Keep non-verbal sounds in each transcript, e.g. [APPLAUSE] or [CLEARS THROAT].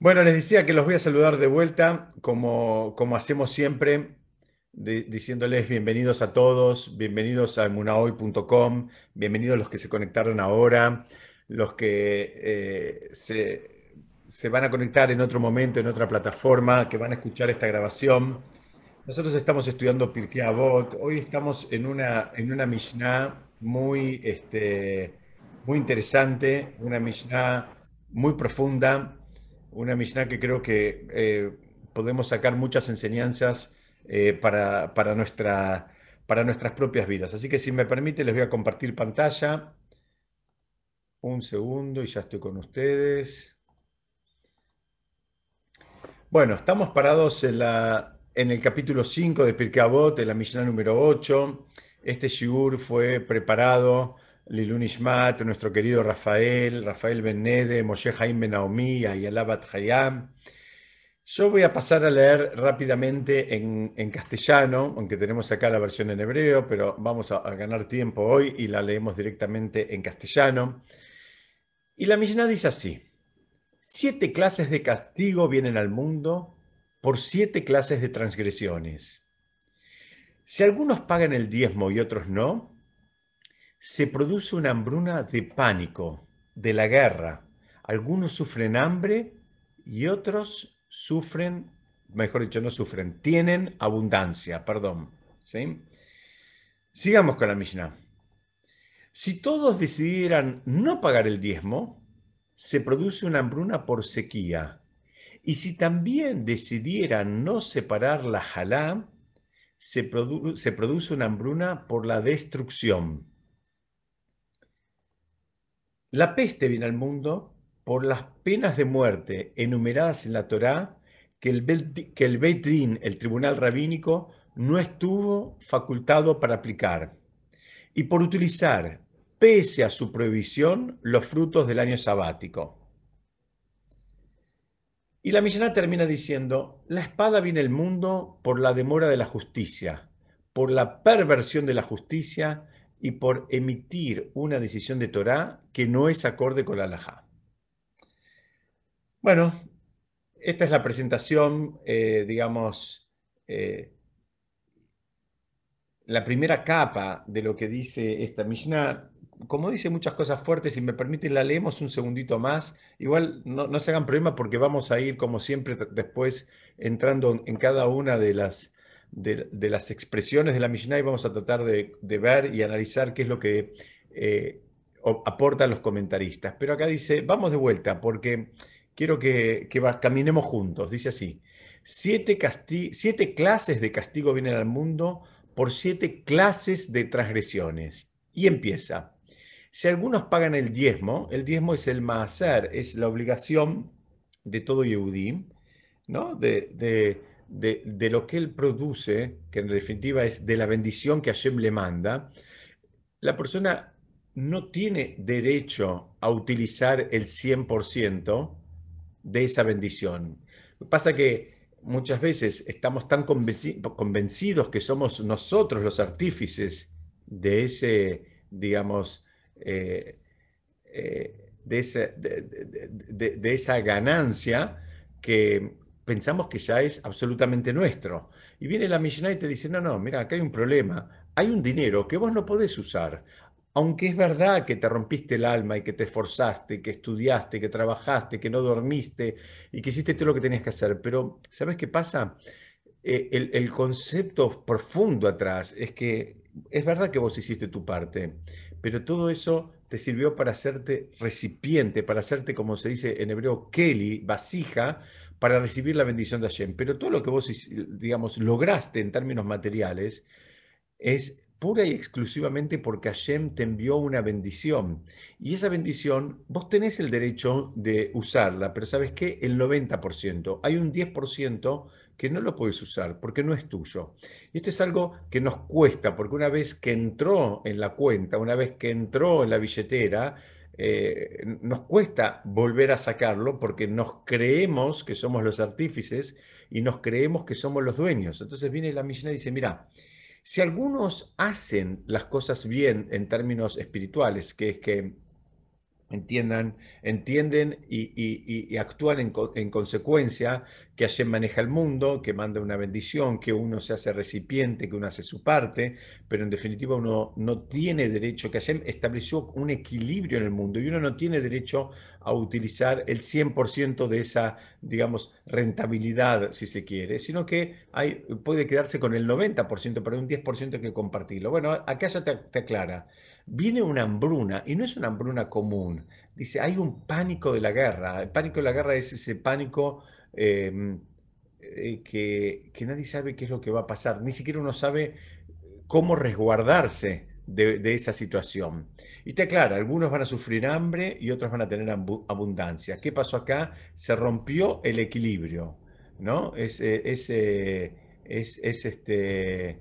Bueno, les decía que los voy a saludar de vuelta, como, como hacemos siempre, diciéndoles bienvenidos a todos, bienvenidos a emunahoy.com, bienvenidos los que se conectaron ahora, los que eh, se, se, van a conectar en otro momento, en otra plataforma, que van a escuchar esta grabación. Nosotros estamos estudiando Pirkei Avot, hoy estamos en una, en una Mishnah muy, este, muy interesante, una Mishnah muy profunda, una Mishnah que creo que eh, podemos sacar muchas enseñanzas eh, para, para, nuestra, para nuestras propias vidas. Así que si me permite, les voy a compartir pantalla. Un segundo y ya estoy con ustedes. Bueno, estamos parados en, la, en el capítulo 5 de Pirkei Avot, en la Mishnah número 8. Este shiur fue preparado Lilun Ishmat, nuestro querido Rafael, Rafael Benede, Moshe Haim Ben Naomi, Ayalabat Hayam. Yo voy a pasar a leer rápidamente en, castellano, aunque tenemos acá la versión en hebreo, pero vamos a, ganar tiempo hoy y la leemos directamente en castellano. Y la Mishnah dice así: Siete clases de castigo vienen al mundo por siete clases de transgresiones. Si algunos pagan el diezmo y otros no, se produce una hambruna de pánico, de la guerra. Algunos sufren hambre y otros sufren, mejor dicho, no sufren, tienen abundancia, perdón. ¿sí? Sigamos con la Mishnah. Si todos decidieran no pagar el diezmo, se produce una hambruna por sequía. Y si también decidieran no separar la jalá, se, se produce una hambruna por la destrucción. La peste viene al mundo por las penas de muerte enumeradas en la Torá que el, Beit Din, el tribunal rabínico, no estuvo facultado para aplicar y por utilizar, pese a su prohibición, los frutos del año sabático. Y la Mishnah termina diciendo, la espada viene al mundo por la demora de la justicia, por la perversión de la justicia y por emitir una decisión de Torah que no es acorde con la halajá. Bueno, esta es la presentación, eh, digamos, eh, la primera capa de lo que dice esta Mishnah. Como dice muchas cosas fuertes, si me permiten, la leemos un segundito más. Igual no, no se hagan problema porque vamos a ir, como siempre, después entrando en cada una de las, de, las expresiones de la Mishnah y vamos a tratar de, ver y analizar qué es lo que eh, aportan los comentaristas. Pero acá dice, vamos de vuelta porque quiero que, caminemos juntos. Dice así, siete, siete clases de castigo vienen al mundo por siete clases de transgresiones. Y empieza. Si algunos pagan el diezmo, el diezmo es el maaser, es la obligación de todo Yehudí, ¿no? de, de, lo que él produce, que en definitiva es de la bendición que Hashem le manda, la persona no tiene derecho a utilizar el 100% de esa bendición. Pasa que muchas veces estamos tan convencidos que somos nosotros los artífices de ese, digamos, eh, eh, de, de, esa ganancia que pensamos que ya es absolutamente nuestro. Y viene la Mishnah y te dice, no, no, mira, acá hay un problema. Hay un dinero que vos no podés usar. Aunque es verdad que te rompiste el alma y que te esforzaste, que estudiaste, que trabajaste, que no dormiste y que hiciste todo lo que tenías que hacer. Pero, ¿sabes qué pasa? Eh, el, el concepto profundo atrás es que es verdad que vos hiciste tu parte, pero todo eso te sirvió para hacerte recipiente, para hacerte, como se dice en hebreo, keli, vasija, para recibir la bendición de Hashem. Pero todo lo que vos, digamos, lograste en términos materiales es pura y exclusivamente porque Hashem te envió una bendición. Y esa bendición, vos tenés el derecho de usarla, pero ¿sabes qué? El 90%. Hay un 10% que no lo puedes usar porque no es tuyo. Y esto es algo que nos cuesta, porque una vez que entró en la cuenta, una vez que entró en la billetera, eh, nos cuesta volver a sacarlo porque nos creemos que somos los artífices y nos creemos que somos los dueños. Entonces viene la Mishnah y dice, mira, si algunos hacen las cosas bien en términos espirituales, que es que entiendan, entienden y, actúan en, consecuencia, que Hashem maneja el mundo, que manda una bendición, que uno se hace recipiente, que uno hace su parte, pero en definitiva uno no tiene derecho, que Hashem estableció un equilibrio en el mundo y uno no tiene derecho a utilizar el 100% de esa, digamos, rentabilidad, si se quiere, sino que puede quedarse con el 90%, pero un 10% hay que compartirlo. Bueno, acá ya te aclara viene una hambruna, y no es una hambruna común. Dice, hay un pánico de la guerra. El pánico de la guerra es ese pánico em, eh, que, nadie sabe qué es lo que va a pasar. Ni siquiera uno sabe cómo resguardarse de, esa situación. Y te aclara, algunos van a sufrir hambre y otros van a tener abundancia. ¿Qué pasó acá? Se rompió el equilibrio, ¿no? Eh, es, eh, es, es este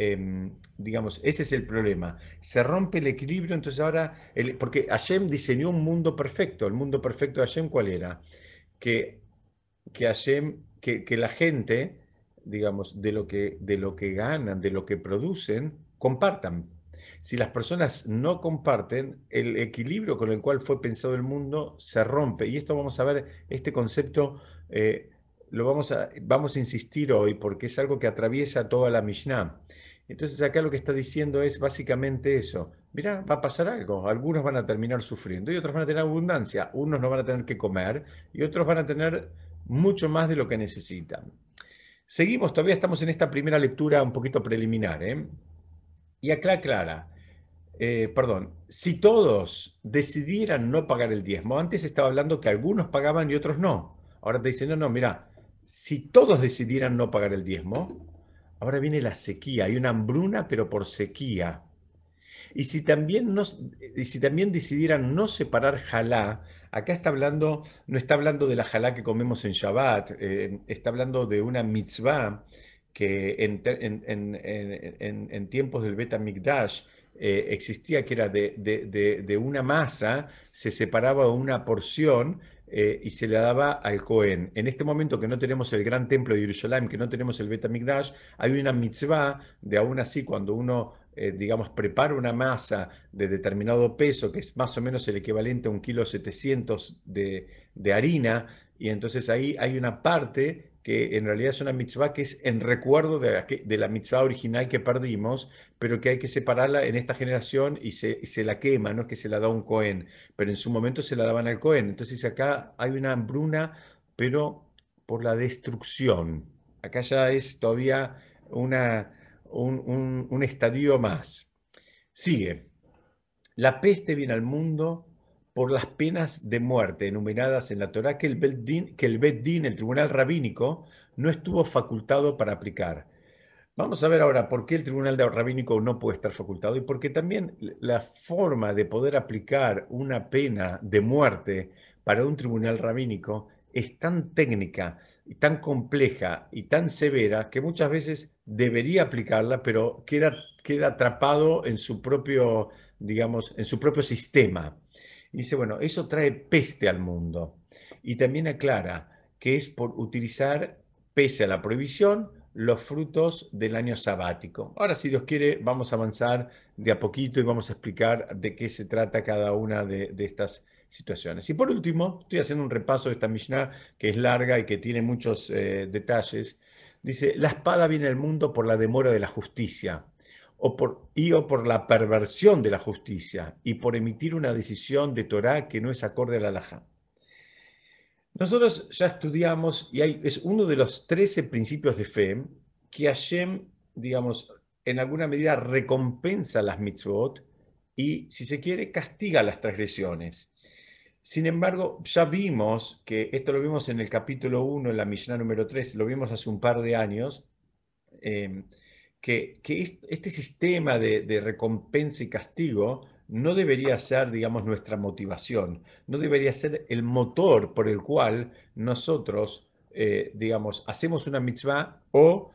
Em, digamos, ese es el problema. Se rompe el equilibrio, entonces ahora, porque Hashem diseñó un mundo perfecto. El mundo perfecto de Hashem, ¿cuál era? Que, que Hashem, que, que la gente, digamos, de lo, que, de lo que ganan, de lo que producen, compartan. Si las personas no comparten, el equilibrio con el cual fue pensado el mundo se rompe. Y esto vamos a ver, este concepto eh, lo vamos a, vamos a insistir hoy porque es algo que atraviesa toda la Mishnah. Entonces acá lo que está diciendo es básicamente eso. Mira, va a pasar algo. Algunos van a terminar sufriendo y otros van a tener abundancia. Unos no van a tener que comer y otros van a tener mucho más de lo que necesitan. Seguimos, todavía estamos en esta primera lectura un poquito preliminar. ¿eh? Y acá clara, eh, perdón, si todos decidieran no pagar el diezmo, antes estaba hablando que algunos pagaban y otros no. Ahora te dicen, no, no, mira, si todos decidieran no pagar el diezmo, ahora viene la sequía, hay una hambruna, pero por sequía. Y si también, no, y si también decidieran no separar jalá, acá está hablando, no está hablando de la jalá que comemos en Shabbat, eh, está hablando de una mitzvah que en, tiempos del Bet Mikdash eh, existía, que era de, de, una masa, se separaba una porción eh, y se le daba al Cohen. En este momento que no tenemos el gran templo de Jerusalén, que no tenemos el Betamigdash, hay una mitzvah de aún así cuando uno, eh, digamos, prepara una masa de determinado peso, que es más o menos el equivalente a un kilo 700 de, de harina, y entonces ahí hay una parte que en realidad es una mitzvah que es en recuerdo de la, mitzvah original que perdimos, pero que hay que separarla en esta generación y se, la quema, no es que se la da un Cohen, pero en su momento se la daban al Cohen. Entonces acá hay una hambruna, pero por la destrucción. Acá ya es todavía un estadio más. Sigue. La peste viene al mundo por las penas de muerte enumeradas en la Torá que el Beddin, que el, el tribunal rabínico, no estuvo facultado para aplicar. Vamos a ver ahora por qué el tribunal rabínico no puede estar facultado y porque también la forma de poder aplicar una pena de muerte para un tribunal rabínico es tan técnica y tan compleja y tan severa que muchas veces debería aplicarla, pero queda, queda atrapado en su propio, digamos, en su propio sistema dice, bueno, eso trae peste al mundo. Y también aclara que es por utilizar, pese a la prohibición, los frutos del año sabático. Ahora, si Dios quiere, vamos a avanzar de a poquito y vamos a explicar de qué se trata cada una de, estas situaciones. Y por último, estoy haciendo un repaso de esta Mishnah que es larga y que tiene muchos eh, detalles. Dice, la espada viene al mundo por la demora de la justicia o por, y o por la perversión de la justicia y por emitir una decisión de Torah que no es acorde a la halajá. Nosotros ya estudiamos, y es uno de los 13 principios de fe, que Hashem, digamos, en alguna medida recompensa las mitzvot y, si se quiere, castiga las transgresiones. Sin embargo, ya vimos que esto lo vimos en el capítulo 1, en la Mishnah número 3, lo vimos hace un par de años, eh, que, este sistema de, recompensa y castigo no debería ser, digamos, nuestra motivación, no debería ser el motor por el cual nosotros, eh, digamos, hacemos una mitzvah o,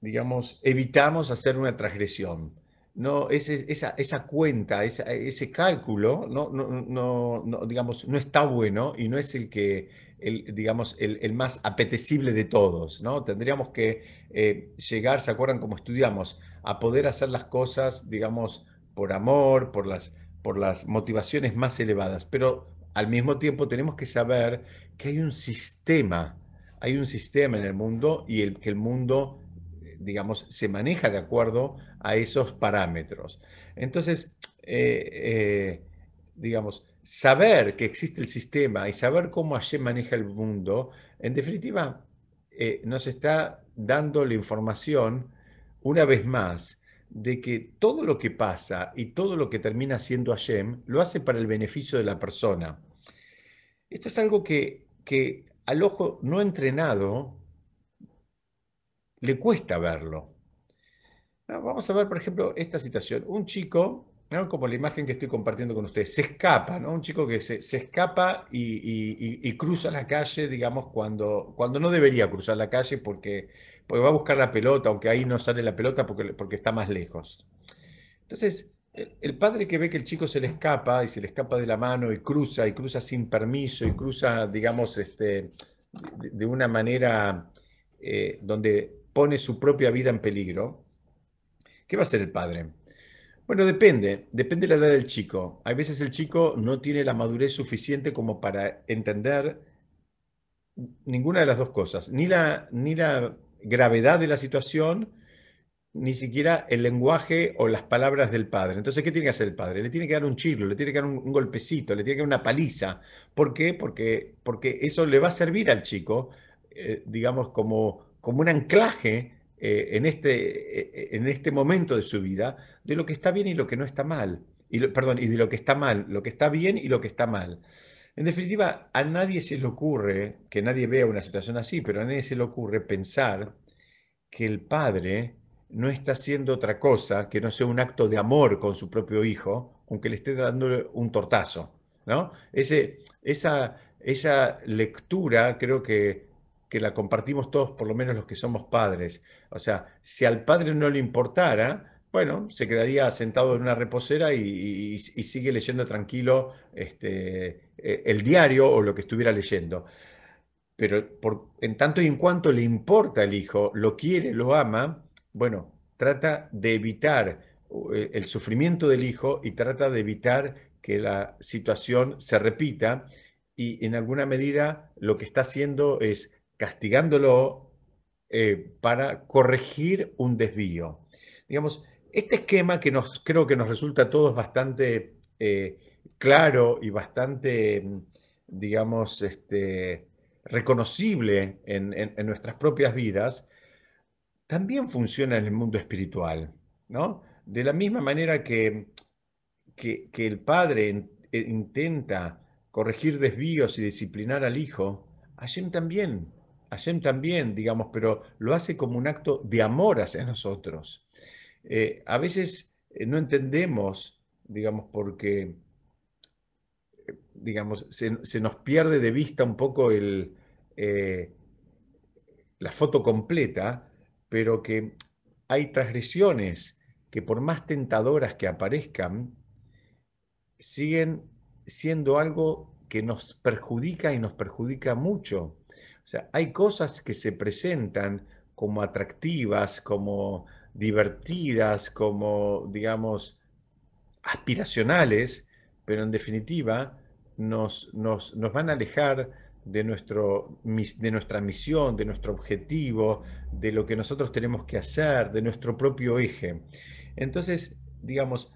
digamos, evitamos hacer una transgresión. No, esa, cuenta, ese cálculo, no, no, no, digamos, no está bueno y no es el que, el, digamos, el, más apetecible de todos, ¿no? Tendríamos que eh, llegar, ¿se acuerdan cómo estudiamos? A poder hacer las cosas, digamos, por amor, por las, por las motivaciones más elevadas, pero al mismo tiempo tenemos que saber que hay un sistema, hay un sistema en el mundo y el, que el mundo, digamos, se maneja de acuerdo a esos parámetros. Entonces, eh, eh, digamos, saber que existe el sistema y saber cómo Hashem maneja el mundo, en definitiva, eh, nos está dando la información, una vez más, de que todo lo que pasa y todo lo que termina siendo Hashem lo hace para el beneficio de la persona. Esto es algo que, que al ojo no entrenado le cuesta verlo. Vamos a ver, por ejemplo, esta situación. Un chico como la imagen que estoy compartiendo con ustedes, se escapa, ¿no? Un chico que se, escapa y, cruza la calle, digamos, cuando, cuando no debería cruzar la calle porque, porque va a buscar la pelota, aunque ahí no sale la pelota porque, porque está más lejos. Entonces, el, padre que ve que el chico se le escapa y se le escapa de la mano y cruza y cruza sin permiso y cruza, digamos, este, de, una manera eh, donde pone su propia vida en peligro, ¿qué va a hacer el padre? Bueno, depende, depende de la edad del chico. Hay veces el chico no tiene la madurez suficiente como para entender ninguna de las dos cosas, ni la, ni la gravedad de la situación, ni siquiera el lenguaje o las palabras del padre. Entonces, ¿qué tiene que hacer el padre? Le tiene que dar un chirlo, le tiene que dar un, golpecito, le tiene que dar una paliza. ¿Por qué? Porque, porque eso le va a servir al chico, eh, digamos, como, como un anclaje eh, en, este, eh, en este momento de su vida de lo que está bien y lo que no está mal. Y perdón, y de lo que está mal, lo que está bien y lo que está mal. En definitiva, a nadie se le ocurre, que nadie vea una situación así, pero a nadie se le ocurre pensar que el padre no está haciendo otra cosa que no sea un acto de amor con su propio hijo, aunque le esté dando un tortazo. ¿no? Ese, esa, esa lectura creo que que la compartimos todos, por lo menos los que somos padres. O sea, si al padre no le importara, bueno, se quedaría sentado en una reposera y, sigue leyendo tranquilo este, eh, el diario o lo que estuviera leyendo. Pero por, en tanto y en cuanto le importa al hijo, lo quiere, lo ama, bueno, trata de evitar eh, el sufrimiento del hijo y trata de evitar que la situación se repita y en alguna medida lo que está haciendo es castigándolo eh, para corregir un desvío. Digamos, este esquema que nos, creo que nos resulta a todos bastante eh, claro y bastante, digamos, este, reconocible en, nuestras propias vidas, también funciona en el mundo espiritual, ¿no? De la misma manera que, que, el padre intenta corregir desvíos y disciplinar al hijo, Hashem también Hashem también, digamos, pero lo hace como un acto de amor hacia nosotros. Eh, a veces eh, no entendemos, digamos, porque, eh, digamos, se, nos pierde de vista un poco el, la foto completa, pero que hay transgresiones que por más tentadoras que aparezcan, siguen siendo algo que nos perjudica y nos perjudica mucho. O sea, hay cosas que se presentan como atractivas, como divertidas, como, digamos, aspiracionales, pero en definitiva nos, nos, van a alejar de, nuestro, de nuestra misión, de nuestro objetivo, de lo que nosotros tenemos que hacer, de nuestro propio eje. Entonces, digamos,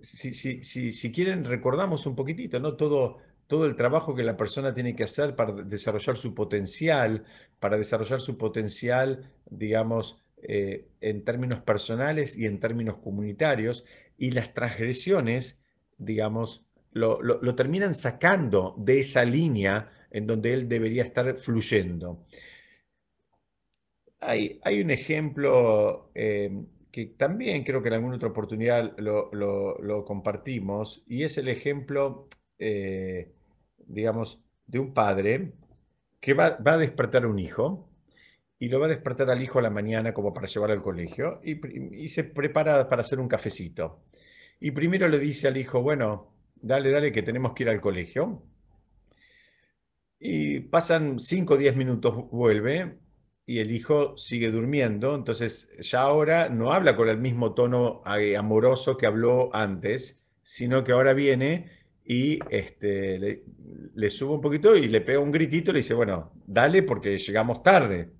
si, si, quieren, recordamos un poquitito, ¿no? Todo, todo el trabajo que la persona tiene que hacer para desarrollar su potencial, para desarrollar su potencial, digamos, eh, en términos personales y en términos comunitarios, y las transgresiones, digamos, lo, terminan sacando de esa línea en donde él debería estar fluyendo. Hay, hay un ejemplo eh, que también creo que en alguna otra oportunidad lo, compartimos, y es el ejemplo eh, digamos, de un padre que va, a despertar a un hijo y lo va a despertar al hijo a la mañana como para llevar al colegio y, se prepara para hacer un cafecito. Y primero le dice al hijo, bueno, dale, dale, que tenemos que ir al colegio. Y pasan 5 o 10 minutos, vuelve y el hijo sigue durmiendo, entonces ya ahora no habla con el mismo tono eh, amoroso que habló antes, sino que ahora viene y este, le, le un poquito y le pega un gritito y le dice, bueno, dale porque llegamos tarde.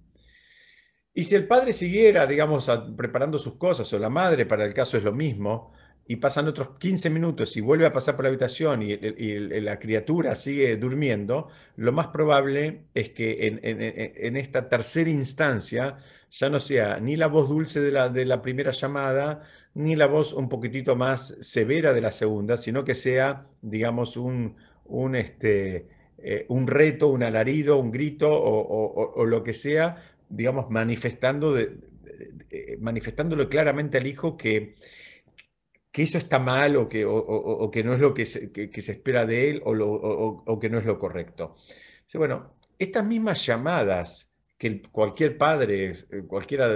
Y si el padre siguiera, digamos, preparando sus cosas, o la madre, para el caso es lo mismo, y pasan otros 15 minutos y vuelve a pasar por la habitación y, la criatura sigue durmiendo, lo más probable es que en, esta tercera instancia ya no sea ni la voz dulce de la, de la primera llamada, ni la voz un poquitito más severa de la segunda, sino que sea, digamos, un, un, este, eh, un reto, un alarido, un grito o, lo que sea, digamos, manifestando manifestándolo claramente al hijo que que eso está mal o que, o, que no es lo que se, se espera de él o, que no es lo correcto. Bueno, estas mismas llamadas que cualquier padre eh, cualquiera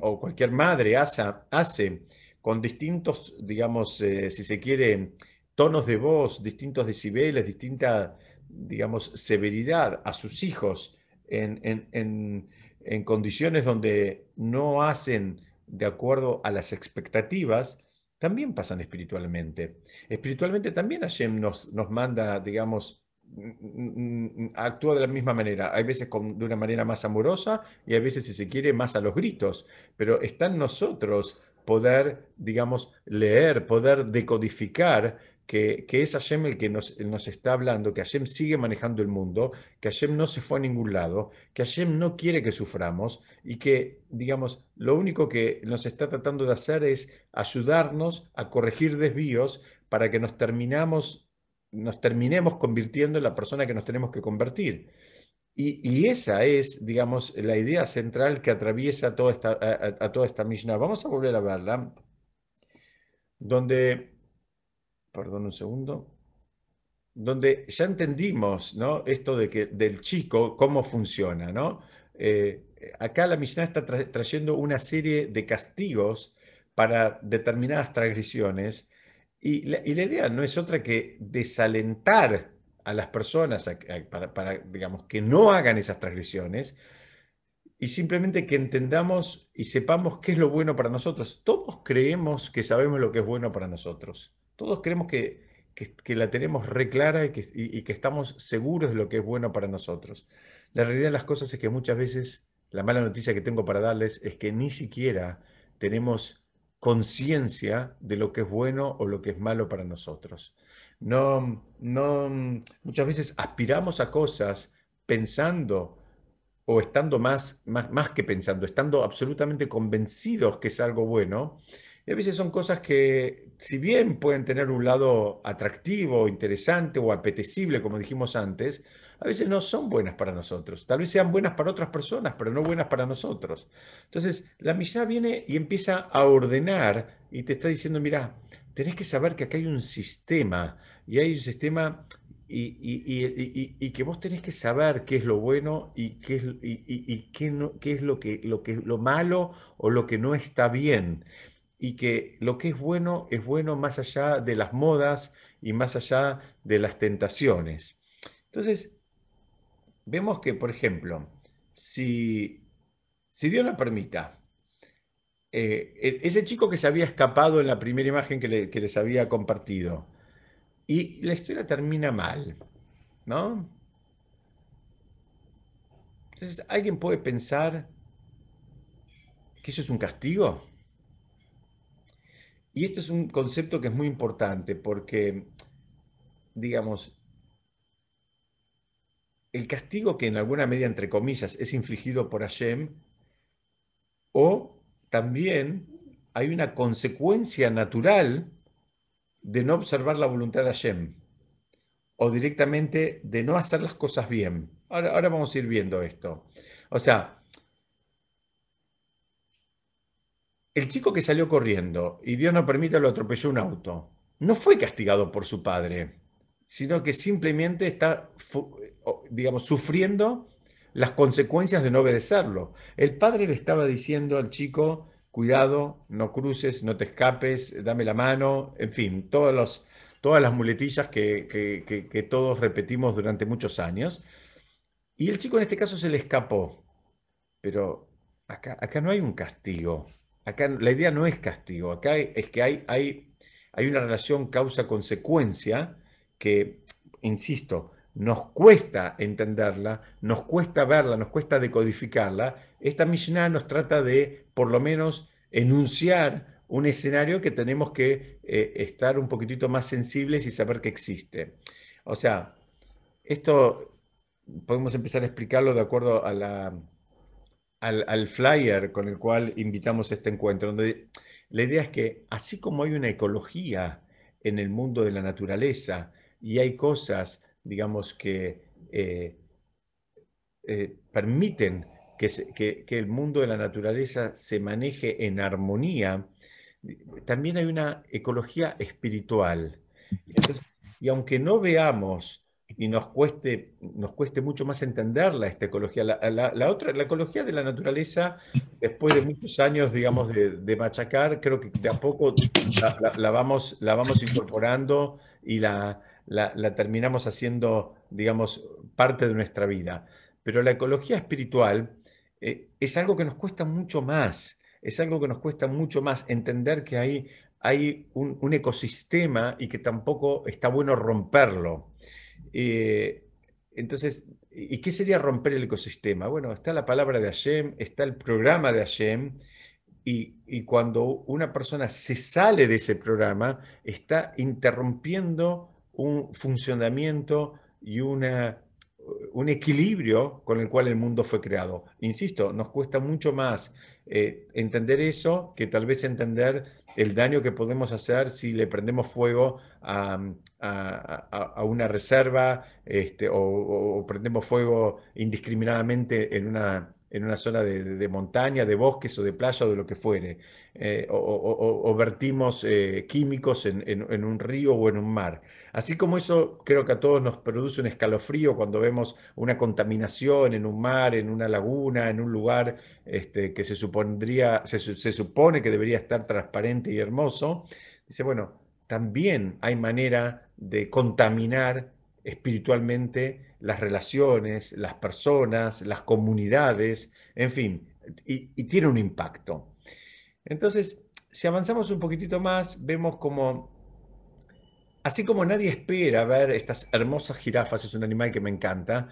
o cualquier madre hace, con distintos, digamos, eh, si se quiere, tonos de voz, distintos decibeles, distinta, digamos, severidad a sus hijos en, en, en condiciones donde no hacen de acuerdo a las expectativas, también pasan espiritualmente. Espiritualmente también Hashem nos, nos manda, digamos, actúa de la misma manera. Hay veces de una manera más amorosa y hay veces, si se quiere, más a los gritos. Pero está en nosotros poder, digamos, leer, poder decodificar que, es Hashem el que nos, nos, está hablando, que Hashem sigue manejando el mundo, que Hashem no se fue a ningún lado, que Hashem no quiere que suframos y que, digamos, lo único que nos está tratando de hacer es ayudarnos a corregir desvíos para que nos terminamos, nos terminemos convirtiendo en la persona que nos tenemos que convertir. Y, esa es, digamos, la idea central que atraviesa toda esta, a, toda esta Mishnah. Vamos a volver a verla, donde perdón un segundo, donde ya entendimos ¿no? esto de que, del chico, cómo funciona. ¿no? Eh, acá la Mishnah está trayendo una serie de castigos para determinadas transgresiones y la, idea no es otra que desalentar a las personas para, digamos, que no hagan esas transgresiones y simplemente que entendamos y sepamos qué es lo bueno para nosotros. Todos creemos que sabemos lo que es bueno para nosotros. Todos creemos que, la tenemos re clara y que, estamos seguros de lo que es bueno para nosotros. La realidad de las cosas es que muchas veces la mala noticia que tengo para darles es que ni siquiera tenemos conciencia de lo que es bueno o lo que es malo para nosotros. No, no, muchas veces aspiramos a cosas pensando o estando más, más, más que pensando, estando absolutamente convencidos que es algo bueno, y a veces son cosas que, si bien pueden tener un lado atractivo, interesante o apetecible, como dijimos antes, a veces no son buenas para nosotros. Tal vez sean buenas para otras personas, pero no buenas para nosotros. Entonces, la Mishnah viene y empieza a ordenar y te está diciendo, mira, tenés que saber que acá hay un sistema y hay un sistema y, que vos tenés que saber qué es lo bueno y qué es, y, qué, no, qué es lo, que, lo, que, lo malo o lo que no está bien y que lo que es bueno es bueno más allá de las modas y más allá de las tentaciones. Entonces, vemos que, por ejemplo, si, si Dios lo permita, eh, e, ese chico que se había escapado en la primera imagen que, que les había compartido, y la historia termina mal, ¿no? Entonces, ¿alguien puede pensar que eso es un castigo? Y esto es un concepto que es muy importante porque, digamos, el castigo que en alguna medida, entre comillas, es infligido por Hashem, o también hay una consecuencia natural de no observar la voluntad de Hashem, o directamente de no hacer las cosas bien. Ahora, vamos a ir viendo esto. O sea, el chico que salió corriendo y Dios no permite lo atropelló un auto, no fue castigado por su padre, sino que simplemente está, digamos, sufriendo las consecuencias de no obedecerlo. El padre le estaba diciendo al chico, cuidado, no cruces, no te escapes, dame la mano, en fin, todas las muletillas que, que todos repetimos durante muchos años. Y el chico en este caso se le escapó. Pero acá, acá no hay un castigo. Acá la idea no es castigo, acá es que hay, hay, hay una relación causa-consecuencia que, insisto, nos cuesta entenderla, nos cuesta verla, nos cuesta decodificarla. Esta Mishnah nos trata de, por lo menos, enunciar un escenario que tenemos que eh, estar un poquitito más sensibles y saber que existe. O sea, esto podemos empezar a explicarlo de acuerdo a la, al, flyer con el cual invitamos este encuentro, donde la idea es que así como hay una ecología en el mundo de la naturaleza y hay cosas, digamos, que eh, eh, permiten que, el mundo de la naturaleza se maneje en armonía, también hay una ecología espiritual. y aunque no veamos y nos cueste, nos cueste mucho más entenderla, esta ecología, la, otra, la ecología de la naturaleza, después de muchos años, digamos, de, machacar, creo que de a poco la, vamos, la vamos incorporando y la, la terminamos haciendo, digamos, parte de nuestra vida. Pero la ecología espiritual eh, es algo que nos cuesta mucho más, es algo que nos cuesta mucho más entender que hay, hay un, ecosistema y que tampoco está bueno romperlo. Eh, entonces, ¿y qué sería romper el ecosistema? Bueno, está la palabra de Hashem, está el programa de Hashem, y, y, cuando una persona se sale de ese programa, está interrumpiendo un funcionamiento y una, un equilibrio con el cual el mundo fue creado. Insisto, nos cuesta mucho más eh, entender eso que tal vez entender el daño que podemos hacer si le prendemos fuego a, una reserva este, o, prendemos fuego indiscriminadamente en una, en una zona de, montaña, de bosques o de playa o de lo que fuere, eh, o, vertimos eh, químicos en, un río o en un mar. Así como eso creo que a todos nos produce un escalofrío cuando vemos una contaminación en un mar, en una laguna, en un lugar este, que se, supondría, se, se supone que debería estar transparente y hermoso, dice, bueno, también hay manera de contaminar espiritualmente las relaciones, las personas, las comunidades, en fin, y, tiene un impacto. Entonces, si avanzamos un poquitito más, vemos como, así como nadie espera ver estas hermosas jirafas, es un animal que me encanta,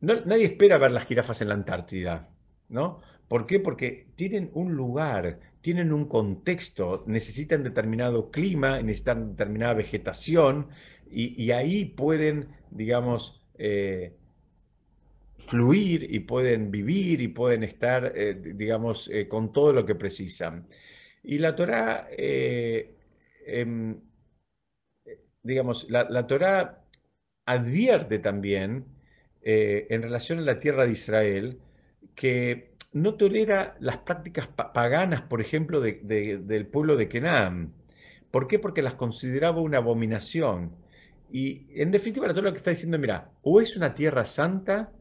nadie espera ver las jirafas en la Antártida, ¿no? ¿Por qué? Porque tienen un lugar, tienen un contexto, necesitan determinado clima, necesitan determinada vegetación, y ahí pueden, digamos, eh, fluir y pueden vivir y pueden estar, eh, digamos, eh, con todo lo que precisan. Y la Torah, em, digamos, la, la advierte también en relación a la tierra de Israel que no tolera las prácticas paganas, por ejemplo, del pueblo de Kenan. ¿Por qué? Porque las consideraba una abominación. Y en definitiva, la Torah lo que está diciendo, mira, o es una tierra santa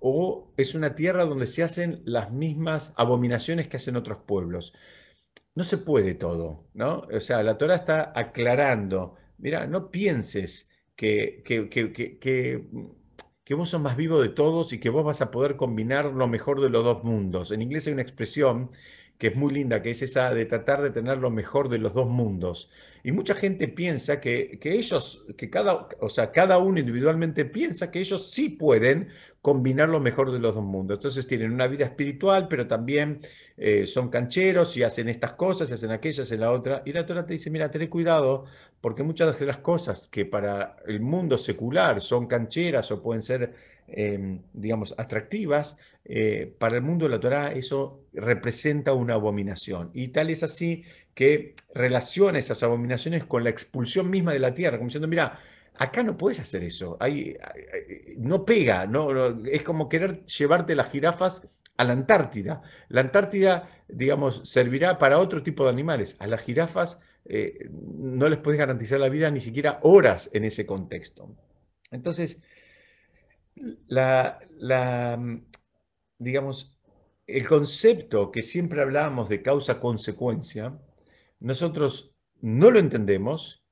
o es una tierra donde se hacen las mismas abominaciones que hacen otros pueblos. No se puede todo, ¿no? O sea, la Torah está aclarando, mira, no pienses que, que, que, que, vos sos más vivo de todos y que vos vas a poder combinar lo mejor de los dos mundos. En inglés hay una expresión que es muy linda, que es esa de tratar de tener lo mejor de los dos mundos. Y mucha gente piensa que, ellos, que cada, o sea, cada uno individualmente piensa que ellos sí pueden combinar lo mejor de los dos mundos. Entonces tienen una vida espiritual, pero también eh, son cancheros y hacen estas cosas, hacen aquellas, hacen la otra. Y la Torah te dice, mira, ten cuidado, porque muchas de las cosas que para el mundo secular son cancheras o pueden ser Em, digamos, atractivas, eh, para el mundo de la Torah eso representa una abominación. Y tal es así que relaciona esas abominaciones con la expulsión misma de la tierra, como diciendo, mira, acá no puedes hacer eso, no pega, no, es como querer llevarte las jirafas a la Antártida. La Antártida, digamos, servirá para otro tipo de animales. A las jirafas eh, no les puedes garantizar la vida ni siquiera horas en ese contexto. Entonces, la, mm, digamos, el concepto que siempre hablábamos de causa-consecuencia, nosotros no lo entendemos,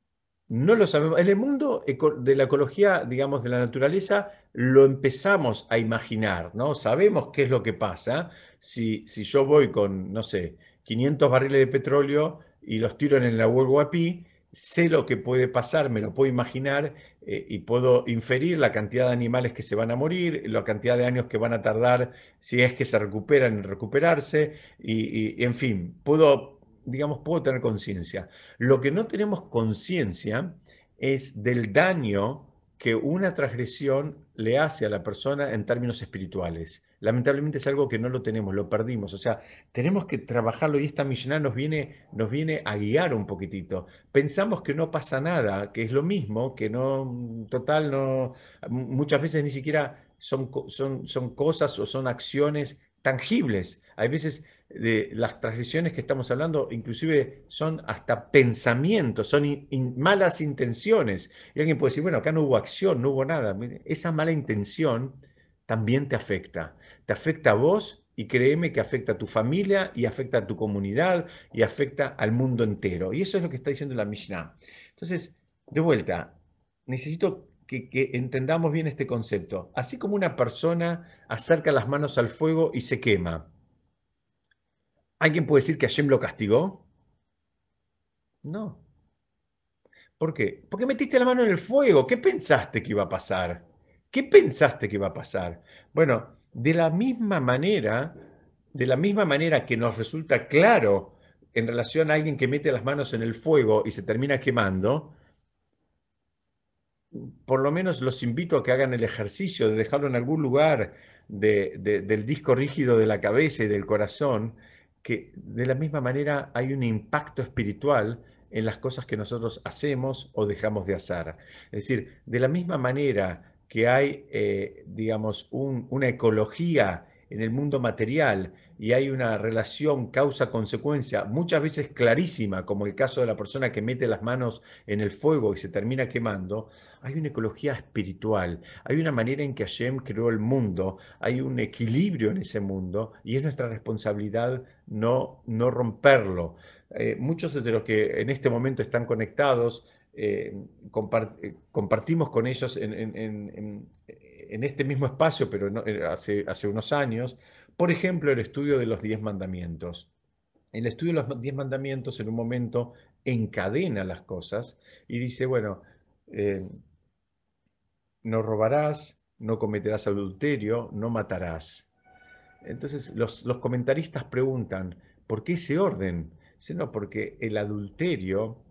no lo sabemos. En el mundo de la ecología, digamos, de la naturaleza, lo empezamos a imaginar, ¿no? Sabemos qué es lo que pasa si, si yo voy con, no sé, 500 barriles de petróleo y los tiro en el agua sé lo que puede pasar, me lo puedo imaginar eh, y puedo inferir la cantidad de animales que se van a morir, la cantidad de años que van a tardar si es que se recuperan en recuperarse y, en fin, puedo, digamos, puedo tener conciencia. Lo que no tenemos conciencia es del daño que una transgresión le hace a la persona en términos espirituales lamentablemente es algo que no lo tenemos, lo perdimos. O sea, tenemos que trabajarlo y esta misión nos viene, nos viene a guiar un poquitito. Pensamos que no pasa nada, que es lo mismo, que no, total, no, muchas veces ni siquiera son, son, son cosas o son acciones tangibles. Hay veces de las transgresiones que estamos hablando, inclusive son hasta pensamientos, son malas intenciones. Y alguien puede decir, bueno, acá no hubo acción, no hubo nada. Esa mala intención también te afecta. Te afecta a vos y créeme que afecta a tu familia y afecta a tu comunidad y afecta al mundo entero. Y eso es lo que está diciendo la Mishnah. Entonces, de vuelta, necesito que, entendamos bien este concepto. Así como una persona acerca las manos al fuego y se quema, ¿alguien puede decir que Hashem lo castigó? No. ¿Por qué? Porque metiste la mano en el fuego. ¿Qué pensaste que iba a pasar? ¿Qué pensaste que iba a pasar? Bueno, de la misma manera, de la misma manera que nos resulta claro en relación a alguien que mete las manos en el fuego y se termina quemando, por lo menos los invito a que hagan el ejercicio de dejarlo en algún lugar del disco rígido de la cabeza y del corazón, que de la misma manera hay un impacto espiritual en las cosas que nosotros hacemos o dejamos de hacer. Es decir, de la misma manera que hay, eh, digamos, una ecología en el mundo material y hay una relación causa-consecuencia muchas veces clarísima, como el caso de la persona que mete las manos en el fuego y se termina quemando, hay una ecología espiritual, hay una manera en que Hashem creó el mundo, hay un equilibrio en ese mundo y es nuestra responsabilidad no, no romperlo. Eh, muchos de los que en este momento están conectados, eh, eh, compartimos con ellos en, este mismo espacio, pero eh, hace, unos años, por ejemplo, el estudio de los diez mandamientos. El estudio de los diez mandamientos en un momento encadena las cosas y dice, bueno, no robarás, no cometerás adulterio, no matarás. Entonces los, comentaristas preguntan, ¿por qué ese orden? Sino porque el adulterio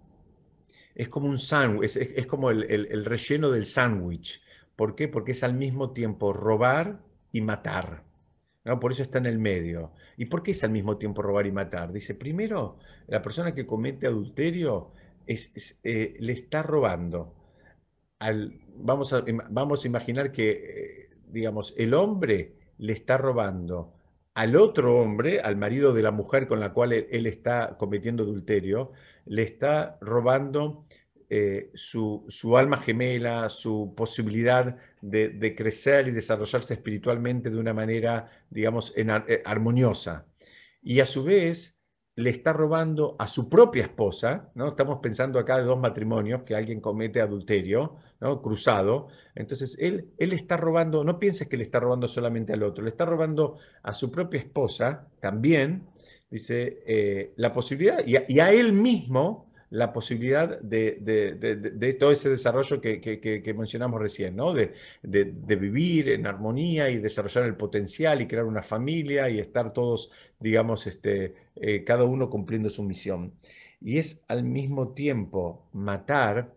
es como un sándwich, es, como el, relleno del sándwich. ¿Por qué? Porque es al mismo tiempo robar y matar. ¿no? Por eso está en el medio. ¿Y por qué es al mismo tiempo robar y matar? Dice, primero, la persona que comete adulterio es, eh, le está robando. Al, vamos, a, vamos a imaginar que, eh, digamos, el hombre le está robando al otro hombre, al marido de la mujer con la cual él, está cometiendo adulterio, le está robando eh, su, alma gemela, su posibilidad de, crecer y desarrollarse espiritualmente de una manera, digamos, eh, armoniosa. Y a su vez, le está robando a su propia esposa, ¿no? Estamos pensando acá de dos matrimonios que alguien comete adulterio, ¿no? Cruzado. Entonces, él, él está robando, no pienses que le está robando solamente al otro, le está robando a su propia esposa también, dice, eh, la posibilidad, y a él mismo, la posibilidad de, todo ese desarrollo que, mencionamos recién, ¿no? De, vivir en armonía y desarrollar el potencial y crear una familia y estar todos, digamos, este, eh, cada uno cumpliendo su misión. Y es al mismo tiempo matar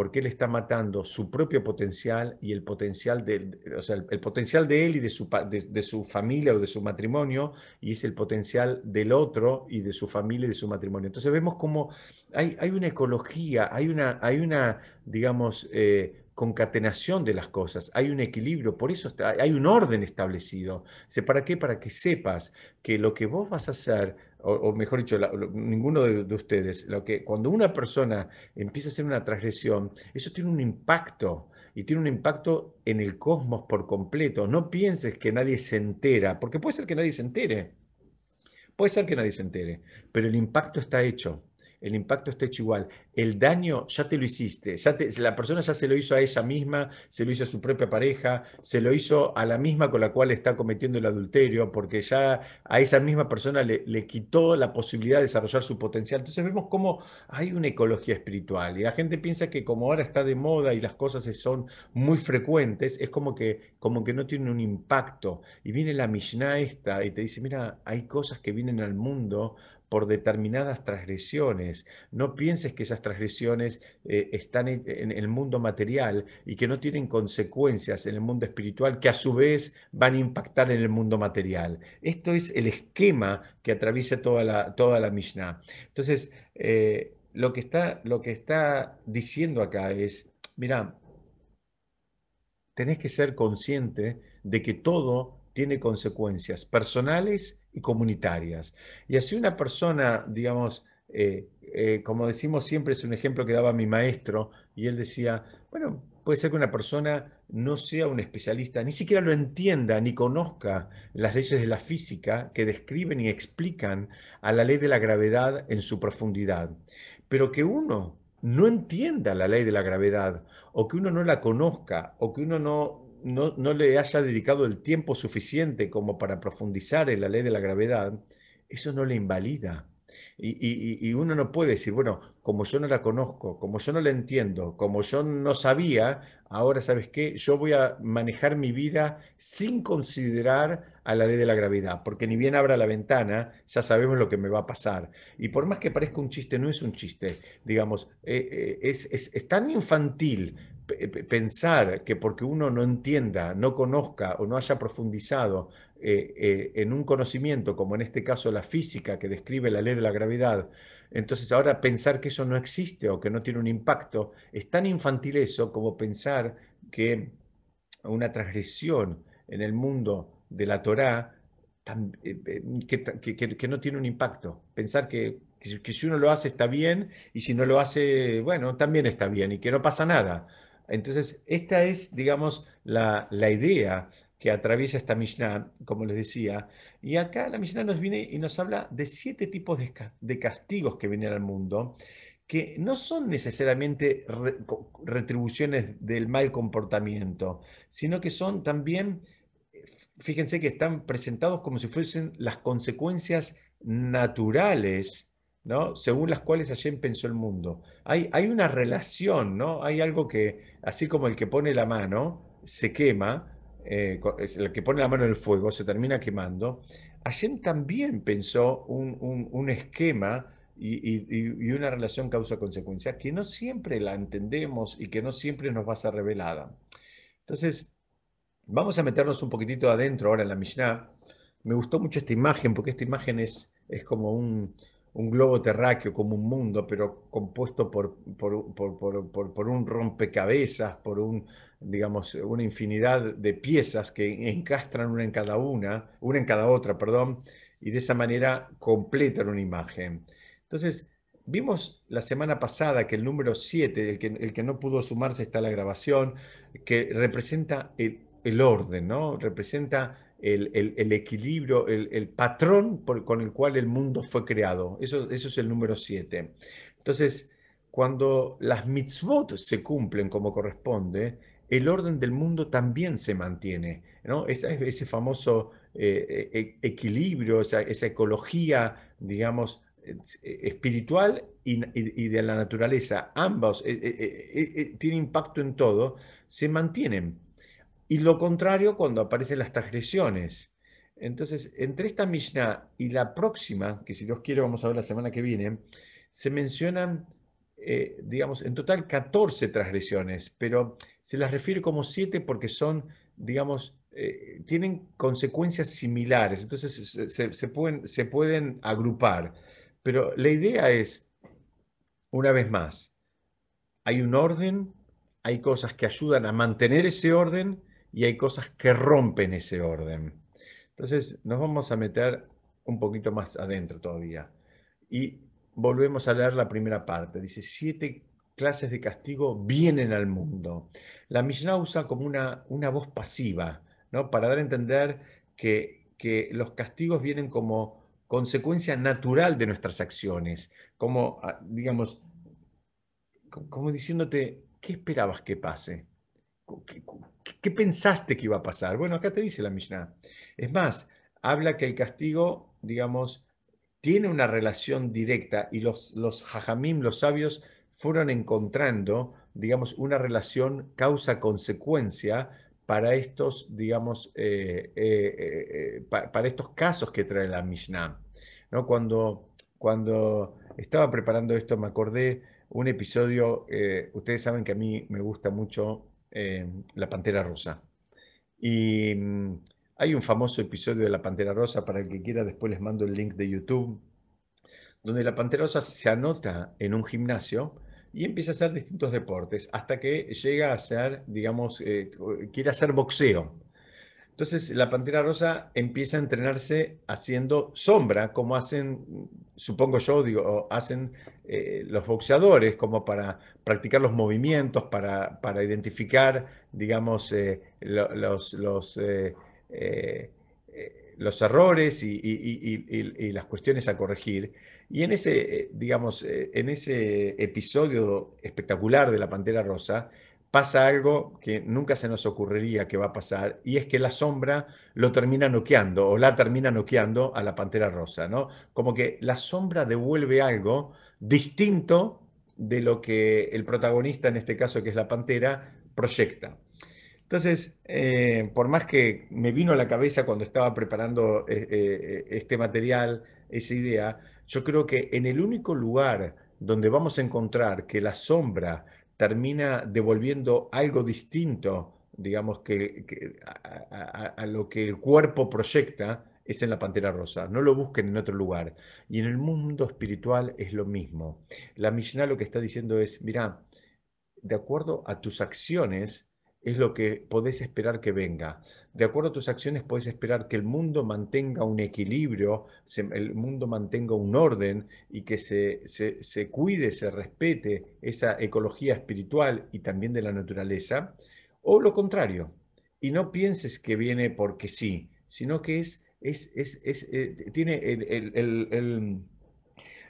porque él está matando su propio potencial y el potencial de, o sea, el, potencial de él y de su, de, su familia o de su matrimonio, y es el potencial del otro y de su familia y de su matrimonio. Entonces vemos como hay, hay una ecología, hay una, hay una digamos, eh, concatenación de las cosas, hay un equilibrio, por eso hay un orden establecido. ¿Para qué? Para que sepas que lo que vos vas a hacer o, mejor dicho, ninguno de, ustedes, lo que, cuando una persona empieza a hacer una transgresión, eso tiene un impacto y tiene un impacto en el cosmos por completo. No pienses que nadie se entera, porque puede ser que nadie se entere, puede ser que nadie se entere, pero el impacto está hecho. el impacto está hecho igual. El daño ya te lo hiciste, ya la persona ya se lo hizo a ella misma, se lo hizo a su propia pareja, se lo hizo a la misma con la cual está cometiendo el adulterio, porque ya a esa misma persona le, quitó la posibilidad de desarrollar su potencial. Entonces vemos cómo hay una ecología espiritual y la gente piensa que como ahora está de moda y las cosas son muy frecuentes, es como que, como que no tiene un impacto. Y viene la Mishnah esta y te dice, mira, hay cosas que vienen al mundo por determinadas transgresiones. No pienses que transgresiones eh, están en, el mundo material y que no tienen consecuencias en el mundo espiritual que a su vez van a impactar en el mundo material. Esto es el esquema que atraviesa toda la, toda la Mishnah. Entonces, eh, lo, que está, lo que está diciendo acá es, mira, tenés que ser consciente de que todo tiene consecuencias personales y comunitarias. Y así una persona, digamos, eh, eh, como decimos siempre, es un ejemplo que daba mi maestro, y él decía, bueno, puede ser que una persona no sea un especialista, ni siquiera lo entienda, ni conozca las leyes de la física que describen y explican a la ley de la gravedad en su profundidad, pero que uno no entienda la ley de la gravedad, o que uno no la conozca, o que uno no no, le haya dedicado el tiempo suficiente como para profundizar en la ley de la gravedad, eso no le invalida. Y, uno no puede decir, bueno, como yo no la conozco, como yo no la entiendo, como yo no sabía, ahora sabes qué, yo voy a manejar mi vida sin considerar a la ley de la gravedad, porque ni bien abra la ventana, ya sabemos lo que me va a pasar. Y por más que parezca un chiste, no es un chiste, digamos, eh, eh, es, es tan infantil pensar que porque uno no entienda, no conozca o no haya profundizado eh, eh, en un conocimiento, como en este caso la física que describe la ley de la gravedad, entonces ahora pensar que eso no existe o que no tiene un impacto, es tan infantil eso como pensar que una transgresión en el mundo de la Torá eh, que, no tiene un impacto. Pensar que, que si uno lo hace está bien y si no lo hace, bueno, también está bien y que no pasa nada. Entonces, esta es, digamos, la, idea que atraviesa esta Mishnah, como les decía. Y acá la Mishnah nos viene y nos habla de siete tipos de, castigos que vienen al mundo, que no son necesariamente retribuciones del mal comportamiento, sino que son también, fíjense que están presentados como si fuesen las consecuencias naturales ¿no? según las cuales Hashem pensó el mundo. Hay, hay una relación, ¿no? Hay algo que, así como el que pone la mano se quema, eh, el que pone la mano en el fuego se termina quemando, Hashem también pensó un, esquema y, una relación causa-consecuencia que no siempre la entendemos y que no siempre nos va a ser revelada. Entonces, vamos a meternos un poquitito adentro ahora en la Mishnah. Me gustó mucho esta imagen porque esta imagen es, es como un, un globo terráqueo como un mundo, pero compuesto por, por, un rompecabezas, por un, digamos, una infinidad de piezas que encastran una en cada una, una en cada otra, perdón, y de esa manera completan una imagen. Entonces, vimos la semana pasada que el número 7, el que, el que no pudo sumarse está la grabación, que representa el, el orden, ¿no? Representa el, equilibrio, el, patrón con el cual el mundo fue creado. Eso, eso es el número 7. Entonces, cuando las mitzvot se cumplen como corresponde, el orden del mundo también se mantiene. ¿no? Ese, ese famoso eh, e, equilibrio, esa, ecología, digamos, espiritual y, de la naturaleza, ambos eh, tienen impacto en todo, se mantienen. Y lo contrario cuando aparecen las transgresiones. Entonces, entre esta Mishnah y la próxima, que si Dios quiere vamos a ver la semana que viene, se mencionan, eh, digamos, en total 14 transgresiones, pero se las refiere como 7 porque son, digamos, eh, tienen consecuencias similares, entonces pueden, se pueden agrupar. Pero la idea es, una vez más, hay un orden, hay cosas que ayudan a mantener ese orden y hay cosas que rompen ese orden. Entonces nos vamos a meter un poquito más adentro todavía. Y volvemos a leer la primera parte. Dice, siete clases de castigo vienen al mundo. La Mishnah usa como una, una voz pasiva, ¿no? Para dar a entender que, que los castigos vienen como, consecuencia natural de nuestras acciones, como, ah, digamos, como diciéndote, ¿qué esperabas que pase? ¿Qué, pensaste que iba a pasar? Bueno, acá te dice la Mishnah. Es más, habla que el castigo, digamos, tiene una relación directa y los, los los sabios, fueron encontrando, digamos, una relación causa-consecuencia para estos, digamos, eh, eh, eh, para estos casos que trae la Mishnah. ¿no? Cuando, cuando estaba preparando esto me acordé un episodio, ustedes saben que a mí me gusta mucho La Pantera Rosa. Y mm, hay un famoso episodio de La Pantera Rosa, para el que quiera después les mando el link de YouTube, donde la Pantera Rosa se anota en un gimnasio y empieza a hacer distintos deportes hasta que llega a hacer, digamos, eh, quiere hacer boxeo. Entonces la Pantera Rosa empieza a entrenarse haciendo sombra, como hacen, supongo yo, digo, hacen eh, los boxeadores, como para practicar los movimientos, para, para identificar, digamos, eh, los, los, los errores y, las cuestiones a corregir. Y en ese, eh, digamos, eh, en ese episodio espectacular de la Pantera Rosa, pasa algo que nunca se nos ocurriría que va a pasar, y es que la sombra lo termina noqueando, o la termina noqueando a la Pantera Rosa, ¿no? Como que la sombra devuelve algo distinto de lo que el protagonista, en este caso que es la Pantera, proyecta. Entonces, eh, por más que me vino a la cabeza cuando estaba preparando este material, esa idea, yo creo que en el único lugar donde vamos a encontrar que la sombra termina devolviendo algo distinto, digamos, que, a, lo que el cuerpo proyecta, es en la Pantera Rosa. No lo busquen en otro lugar. Y en el mundo espiritual es lo mismo. La Mishnah lo que está diciendo es, mira, de acuerdo a tus acciones, es lo que podés esperar que venga. De acuerdo a tus acciones, puedes esperar que el mundo mantenga un equilibrio, el mundo mantenga un orden y que se, se, cuide, se respete esa ecología espiritual y también de la naturaleza, o lo contrario. Y no pienses que viene porque sí, sino que es, es, es, eh, tiene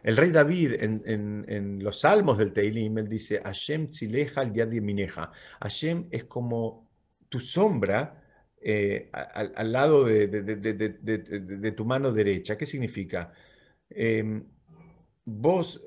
rey David en, los salmos del Teilim, dice, Hashem tzileja al yad mineja. Hashem es como tu sombra eh, al, lado de, tu mano derecha. ¿Qué significa? Em, vos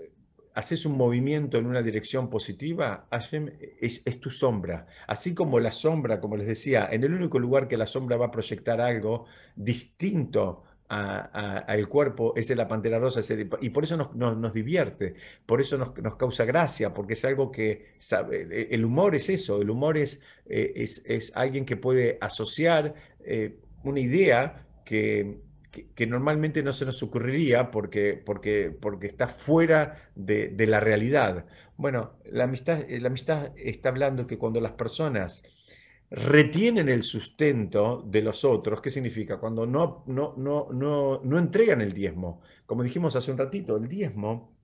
haces un movimiento en una dirección positiva, Hashem es, es, tu sombra. Así como la sombra, como les decía, en el único lugar que la sombra va a proyectar algo distinto al cuerpo es la pantera rosa, y por eso nos, divierte, por eso nos, causa gracia, porque es algo que sabe, el humor es eso, el humor es, eh, es, alguien que puede asociar eh, una idea que, que, normalmente no se nos ocurriría porque, porque, porque está fuera de, de la realidad. Bueno, la amistad, la amistad está hablando que cuando las personas retienen el sustento de los otros. ¿Qué significa? Cuando no, no, no, no, no entregan el diezmo. Como dijimos hace un ratito, el diezmo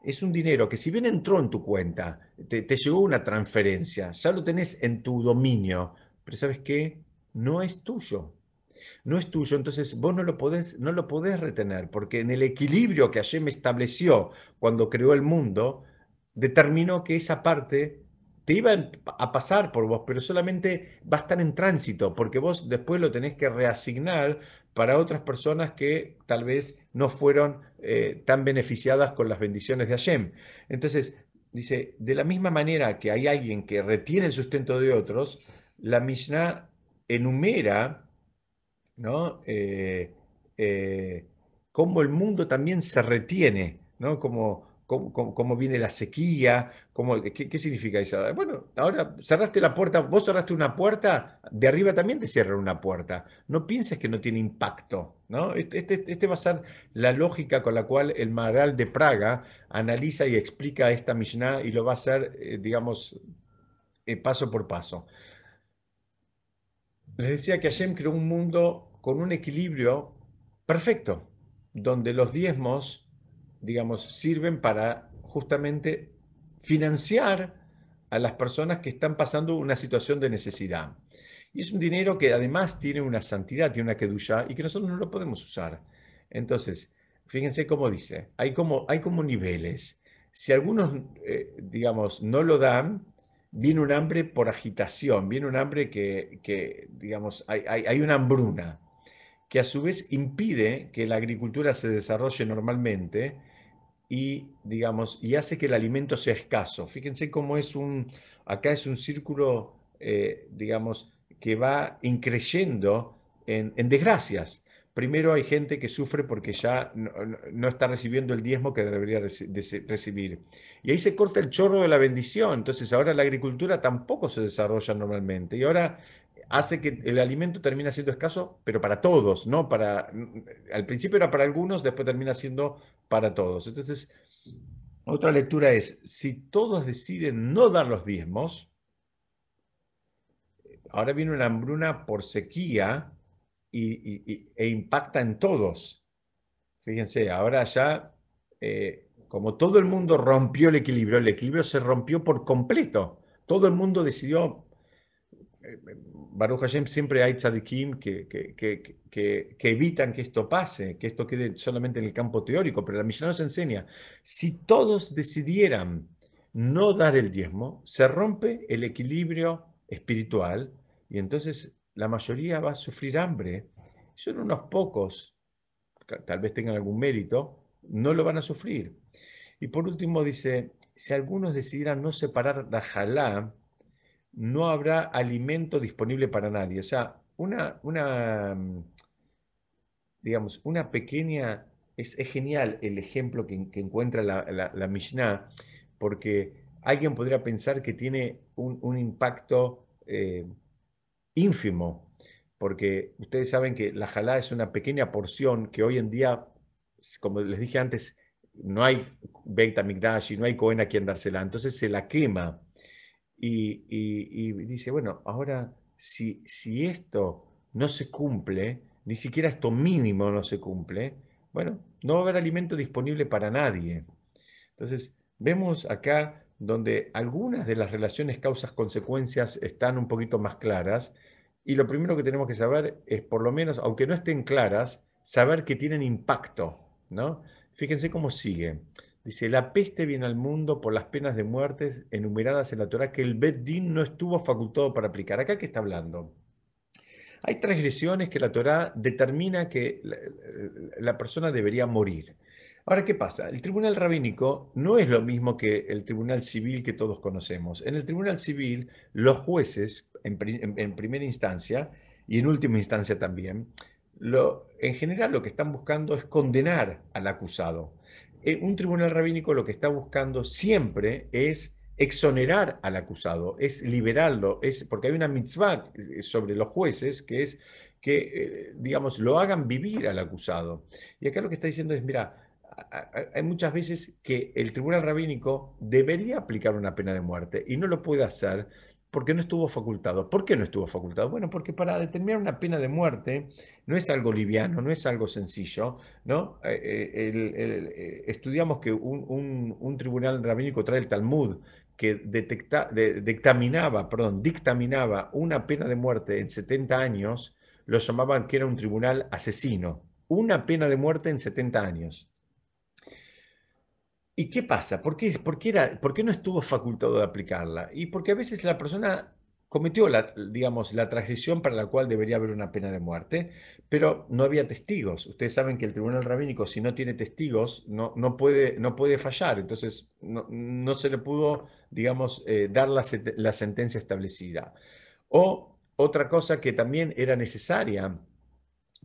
es un dinero que si bien entró en tu cuenta, te, llegó una transferencia, ya lo tenés en tu dominio, pero ¿sabes qué? No es tuyo. No es tuyo, entonces vos no lo podés, no lo podés retener, porque en el equilibrio que me estableció cuando creó el mundo, determinó que esa parte te iba a pasar por vos, pero solamente va a estar en tránsito, porque vos después lo tenés que reasignar para otras personas que tal vez no fueron eh, tan beneficiadas con las bendiciones de Hashem. Entonces, dice, de la misma manera que hay alguien que retiene el sustento de otros, la Mishnah enumera, ¿no? Eh, eh, cómo el mundo también se retiene, ¿no? Como cómo, viene la sequía, cómo, qué, significa eso. Bueno, ahora cerraste la puerta, vos cerraste una puerta, de arriba también te cierran una puerta. No pienses que no tiene impacto. ¿no? Este, este, este va a ser la lógica con la cual el Maral de Praga analiza y explica esta Mishnah y lo va a hacer, eh, digamos, eh, paso por paso. Les decía que Hashem creó un mundo con un equilibrio perfecto, donde los diezmos digamos, sirven para justamente financiar a las personas que están pasando una situación de necesidad. Y es un dinero que además tiene una santidad, tiene una kedusha y que nosotros no lo podemos usar. Entonces, fíjense cómo dice, hay como, hay como niveles. Si algunos, eh, digamos, no lo dan, viene un hambre por agitación, viene un hambre que, digamos, hay, hay, una hambruna, que a su vez impide que la agricultura se desarrolle normalmente y, digamos, y hace que el alimento sea escaso. Fíjense cómo es un, acá es un círculo, eh, digamos, que va increyendo en, en desgracias primero hay gente que sufre porque ya no, está recibiendo el diezmo que debería recibir. Y ahí se corta el chorro de la bendición. Entonces ahora la agricultura tampoco se desarrolla normalmente. Y ahora hace que el alimento termine siendo escaso, pero para todos, ¿no? Para, al principio era para algunos, después termina siendo para todos. Entonces, otra lectura es, si todos deciden no dar los diezmos, ahora viene una hambruna por sequía, e impacta en todos. Fíjense, ahora ya, eh, como todo el mundo rompió el equilibrio, el equilibrio se rompió por completo. Todo el mundo decidió, Baruch Hashem, siempre hay tzadikim que, que, que, que, evitan que esto pase, que esto quede solamente en el campo teórico, pero la misión nos enseña, si todos decidieran no dar el diezmo, se rompe el equilibrio espiritual y entonces la mayoría va a sufrir hambre. Son unos pocos, tal vez tengan algún mérito, no lo van a sufrir. Y por último dice, si algunos decidieran no separar la jalá, no habrá alimento disponible para nadie. O sea, una, una digamos, una pequeña, es, genial el ejemplo que, encuentra la, Mishnah, porque alguien podría pensar que tiene un, impacto eh, ínfimo, porque ustedes saben que la jalá es una pequeña porción que hoy en día, como les dije antes, no hay Beit HaMikdash y no hay Cohen a quien dársela, entonces se la quema. Y, dice, bueno, ahora si, si esto no se cumple, ni siquiera esto mínimo no se cumple, bueno, no va a haber alimento disponible para nadie. Entonces, vemos acá donde algunas de las relaciones causas-consecuencias están un poquito más claras. Y lo primero que tenemos que saber es, por lo menos, aunque no estén claras, saber que tienen impacto. ¿no? Fíjense cómo sigue. Dice, la peste viene al mundo por las penas de muerte enumeradas en la Torah que el Bet Din no estuvo facultado para aplicar. ¿Acá qué está hablando? Hay transgresiones que la Torah determina que la persona debería morir. Ahora, ¿qué pasa? El tribunal rabínico no es lo mismo que el tribunal civil que todos conocemos. En el tribunal civil, los jueces, en, primera instancia y en última instancia también, en general lo que están buscando es condenar al acusado. Eh, un tribunal rabínico lo que está buscando siempre es exonerar al acusado, es liberarlo, es porque hay una mitzvah eh, sobre los jueces que es que, eh, digamos, lo hagan vivir al acusado. Y acá lo que está diciendo es, mira, hay muchas veces que el tribunal rabínico debería aplicar una pena de muerte y no lo puede hacer porque no estuvo facultado. ¿Por qué no estuvo facultado? Bueno, porque para determinar una pena de muerte no es algo liviano, no es algo sencillo. ¿no? Eh, eh, eh, estudiamos que un, tribunal rabínico trae el Talmud que dictaminaba, perdón, dictaminaba una pena de muerte en 70 años, lo llamaban que era un tribunal asesino. Una pena de muerte en 70 años. ¿Y qué pasa? ¿Por qué, era, por no estuvo facultado de aplicarla? Y porque a veces la persona cometió la, digamos, la transgresión para la cual debería haber una pena de muerte, pero no había testigos. Ustedes saben que el tribunal rabínico, si no tiene testigos, no, no, puede, no puede fallar. Entonces, no, se le pudo, digamos, eh, dar la, la sentencia establecida. O otra cosa que también era necesaria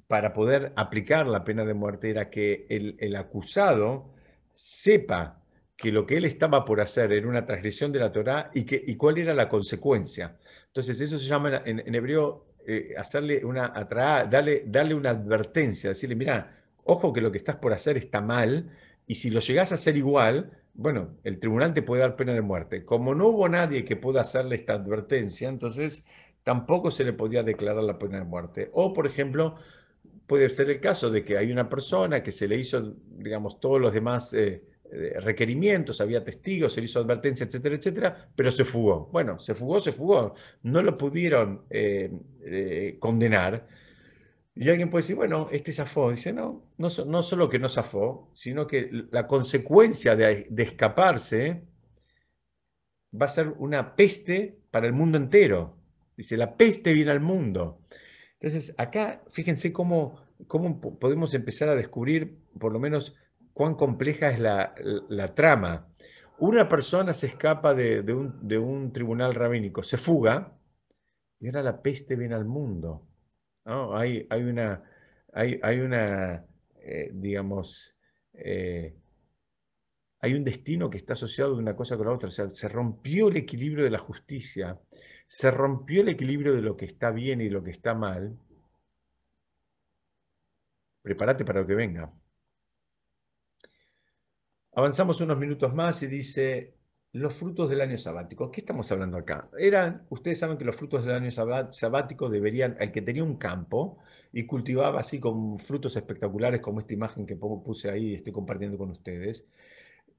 para poder aplicar la pena de muerte era que el, el acusado sepa que lo que él estaba por hacer era una transgresión de la Torá y, y cuál era la consecuencia. Entonces, eso se llama en, hebreo eh, hacerle una darle, darle una advertencia, decirle, mira, ojo que lo que estás por hacer está mal, y si lo llegás a hacer igual, bueno, el tribunal te puede dar pena de muerte. Como no hubo nadie que pueda hacerle esta advertencia, entonces tampoco se le podía declarar la pena de muerte. O, por ejemplo, puede ser el caso de que hay una persona que se le hizo, digamos, todos los demás eh, eh, requerimientos, había testigos, se le hizo advertencia, etcétera, etcétera, pero se fugó. Bueno, se fugó, se fugó. No lo pudieron eh, condenar. Y alguien puede decir, bueno, este zafó. Dice, no, no, no solo que no zafó, sino que la consecuencia de, de escaparse va a ser una peste para el mundo entero. Dice, la peste viene al mundo. Entonces, acá, fíjense cómo, cómo podemos empezar a descubrir, por lo menos, cuán compleja es la, trama. Una persona se escapa de, un, tribunal rabínico, se fuga, y ahora la peste viene al mundo. Hay, hay, una, hay, hay una eh, digamos, eh, hay un destino que está asociado de una cosa con la otra. O sea, se rompió el equilibrio de la justicia, se rompió el equilibrio de lo que está bien y lo que está mal. Prepárate para lo que venga. Avanzamos unos minutos más y dice, los frutos del año sabático. ¿Qué estamos hablando acá? Eran, ustedes saben que los frutos del año sabático deberían, el que tenía un campo y cultivaba así con frutos espectaculares como esta imagen que puse ahí y estoy compartiendo con ustedes,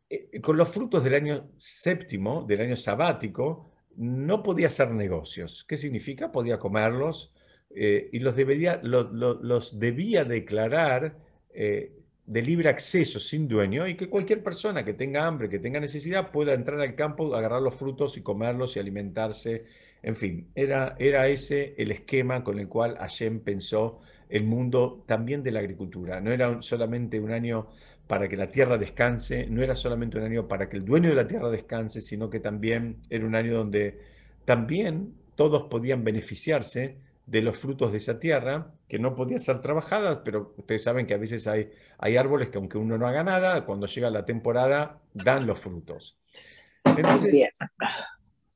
eh, con los frutos del año séptimo, del año sabático, no podía hacer negocios. ¿Qué significa? Podía comerlos eh, y los debía, declarar eh, de libre acceso, sin dueño, y que cualquier persona que tenga hambre, que tenga necesidad, pueda entrar al campo, agarrar los frutos y comerlos y alimentarse. En fin, era, era ese el esquema con el cual Hashem pensó el mundo también de la agricultura. No era solamente un año para que la tierra descanse, no era solamente un año para que el dueño de la tierra descanse, sino que también era un año donde también todos podían beneficiarse de los frutos de esa tierra, que no podían ser trabajadas, pero ustedes saben que a veces hay, hay árboles que aunque uno no haga nada, cuando llega la temporada dan los frutos. Entonces,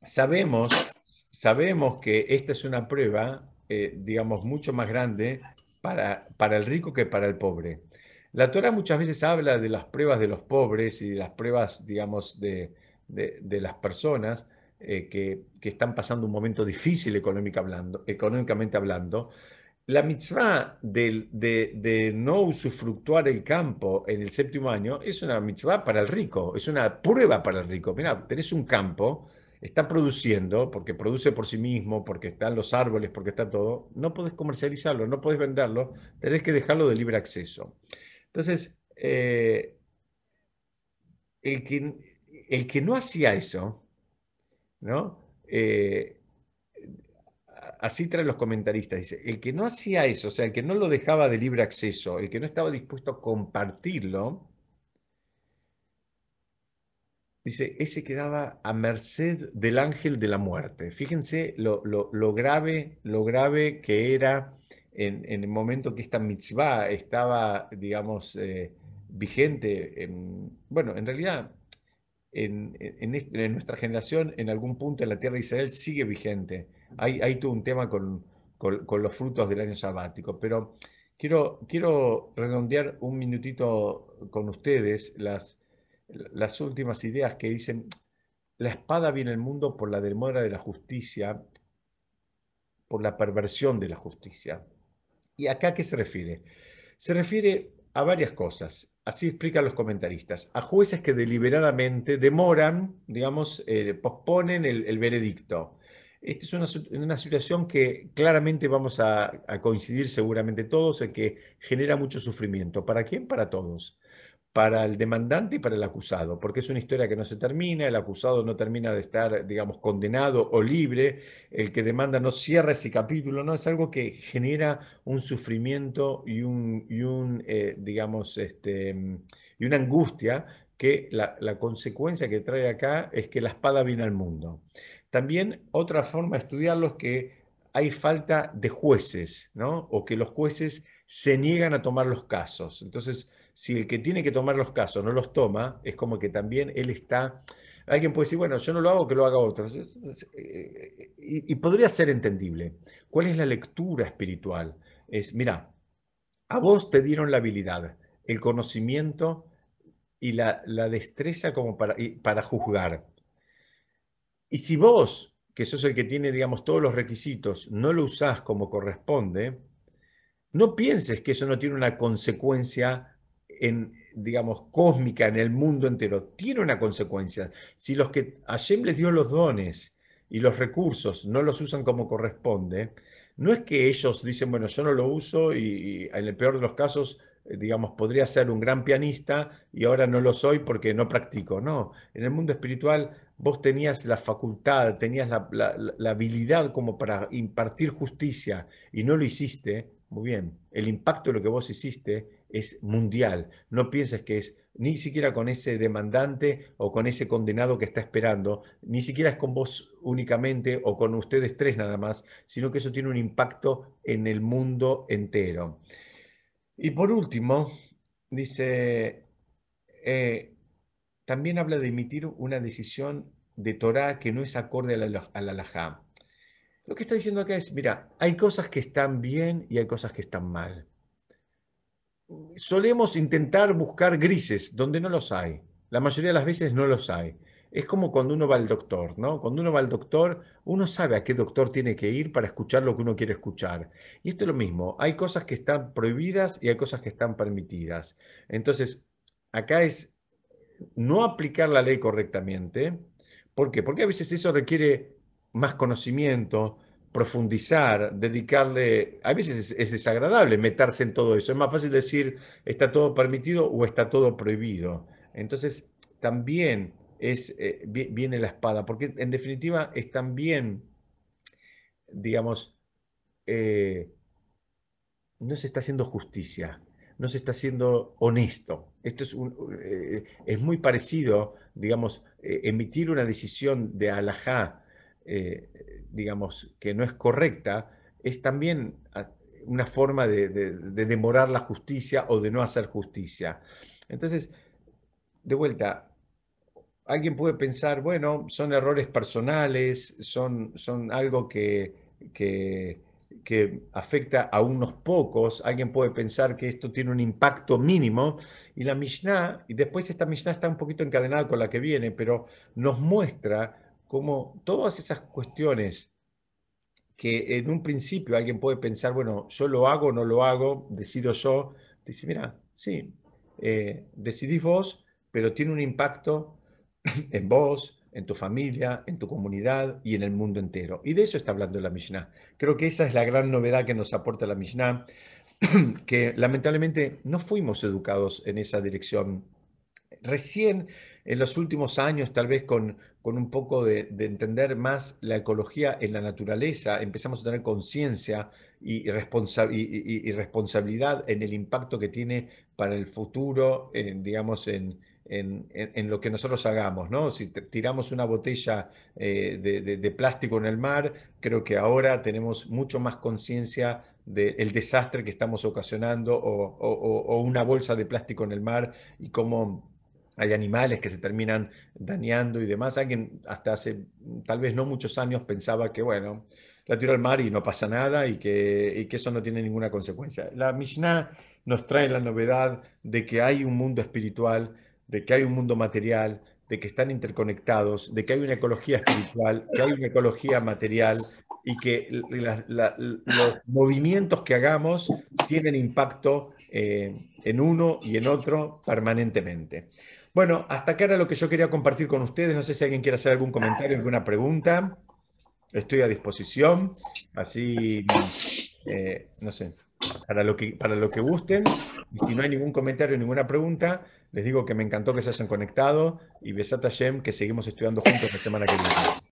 sabemos, sabemos que esta es una prueba, eh, digamos, mucho más grande para, para el rico que para el pobre. La Torah muchas veces habla de las pruebas de los pobres y de las pruebas, digamos, de, las personas eh, que, están pasando un momento difícil económicamente hablando. La mitzvah de, de, no usufructuar el campo en el séptimo año es una mitzvah para el rico, es una prueba para el rico. Mira, tenés un campo, está produciendo, porque produce por sí mismo, porque están los árboles, porque está todo, no podés comercializarlo, no podés venderlo, tenés que dejarlo de libre acceso. Entonces, eh, el, que, el que no hacía eso, ¿no? Eh, así traen los comentaristas, dice, el que no hacía eso, o sea, el que no lo dejaba de libre acceso, el que no estaba dispuesto a compartirlo, dice, ese quedaba a merced del ángel de la muerte. Fíjense lo, grave, lo grave que era en, el momento que esta mitzvah estaba, digamos, eh, vigente, en, bueno, en realidad en, nuestra generación, en algún punto en la tierra de Israel sigue vigente. Hay, hay todo un tema con, los frutos del año sabático, pero quiero, quiero redondear un minutito con ustedes las, las últimas ideas que dicen, la espada viene al mundo por la demora de la justicia, por la perversión de la justicia. ¿Y acá qué se refiere? Se refiere a varias cosas. Así explican los comentaristas. A jueces que deliberadamente demoran, digamos, eh, posponen el, veredicto. Esta es una, situación que claramente vamos a, a, coincidir seguramente todos en que genera mucho sufrimiento. ¿Para quién? Para todos para el demandante y para el acusado, porque es una historia que no se termina, el acusado no termina de estar, digamos, condenado o libre, el que demanda no cierra ese capítulo, ¿no? Es algo que genera un sufrimiento y un, eh, digamos, este, y una angustia que la, la, consecuencia que trae acá es que la espada viene al mundo. También otra forma de estudiarlo es que hay falta de jueces, ¿no? O que los jueces se niegan a tomar los casos. Entonces, si el que tiene que tomar los casos no los toma, es como que también él está... Alguien puede decir, bueno, yo no lo hago, que lo haga otro. Eh, y, podría ser entendible. ¿Cuál es la lectura espiritual? Es, mira, a vos te dieron la habilidad, el conocimiento y la, destreza como para, para juzgar. Y si vos, que sos el que tiene, digamos, todos los requisitos, no lo usás como corresponde, no pienses que eso no tiene una consecuencia en, digamos, cósmica en el mundo entero, tiene una consecuencia. Si los que Hashem les dio los dones y los recursos no los usan como corresponde, no es que ellos dicen, bueno, yo no lo uso y, en el peor de los casos, eh, digamos, podría ser un gran pianista y ahora no lo soy porque no practico. No, en el mundo espiritual vos tenías la facultad, tenías la habilidad como para impartir justicia y no lo hiciste. Muy bien, el impacto de lo que vos hiciste es mundial. No pienses que es ni siquiera con ese demandante o con ese condenado que está esperando, ni siquiera es con vos únicamente o con ustedes tres nada más, sino que eso tiene un impacto en el mundo entero. Y por último, dice, eh, también habla de emitir una decisión de Torah que no es acorde al la, Lo que está diciendo acá es, mira, hay cosas que están bien y hay cosas que están mal solemos intentar buscar grises donde no los hay. La mayoría de las veces no los hay. Es como cuando uno va al doctor, ¿no? Cuando uno va al doctor, uno sabe a qué doctor tiene que ir para escuchar lo que uno quiere escuchar. Y esto es lo mismo. Hay cosas que están prohibidas y hay cosas que están permitidas. Entonces, acá es no aplicar la ley correctamente. ¿Por qué? Porque a veces eso requiere más conocimiento, profundizar, dedicarle, a veces es, desagradable meterse en todo eso, es más fácil decir está todo permitido o está todo prohibido. Entonces, también es, eh, viene la espada, porque en definitiva es también, digamos, eh, no se está haciendo justicia, no se está haciendo honesto. Esto es, eh, es muy parecido, digamos, emitir una decisión de alajá digamos, que no es correcta, es también ah, una forma de, demorar la justicia o de no hacer justicia. Entonces, de vuelta, alguien puede pensar, bueno, son errores personales, son, son algo que, que, afecta a unos pocos, alguien puede pensar que esto tiene un impacto mínimo, y la Mishnah, y después esta Mishnah está un poquito encadenada con la que viene, pero nos muestra como todas esas cuestiones que en un principio alguien puede pensar, bueno, yo lo hago, no lo hago, decido yo, dice, mira, sí, eh, decidís vos, pero tiene un impacto [LAUGHS] en vos, en tu familia, en tu comunidad y en el mundo entero. Y de eso está hablando la Mishnah. Creo que esa es la gran novedad que nos aporta la Mishnah, [CLEARS THROAT] que lamentablemente no fuimos educados en esa dirección. Recién en los últimos años, tal vez con, con un poco de, entender más la ecología en la naturaleza, empezamos a tener conciencia y, responsabilidad en el impacto que tiene para el futuro, digamos, en, en, lo que nosotros hagamos, ¿no? Si tiramos una botella eh, de, plástico en el mar, creo que ahora tenemos mucho más conciencia del desastre que estamos ocasionando o, o, una bolsa de plástico en el mar y cómo hay animales que se terminan dañando y demás. Alguien hasta hace tal vez no muchos años pensaba que, bueno, la tiro al mar y no pasa nada y que, eso no tiene ninguna consecuencia. La Mishnah nos trae la novedad de que hay un mundo espiritual, de que hay un mundo material, de que están interconectados, de que hay una ecología espiritual, que hay una ecología material y que los movimientos que hagamos tienen impacto eh, en uno y en otro permanentemente. Bueno, hasta acá era lo que yo quería compartir con ustedes. No sé si alguien quiere hacer algún comentario, alguna pregunta. Estoy a disposición. Así, eh, no sé, para lo, que, para lo que gusten. Y si no hay ningún comentario, ninguna pregunta, les digo que me encantó que se hayan conectado y Besata Shem, que seguimos estudiando juntos la semana que viene.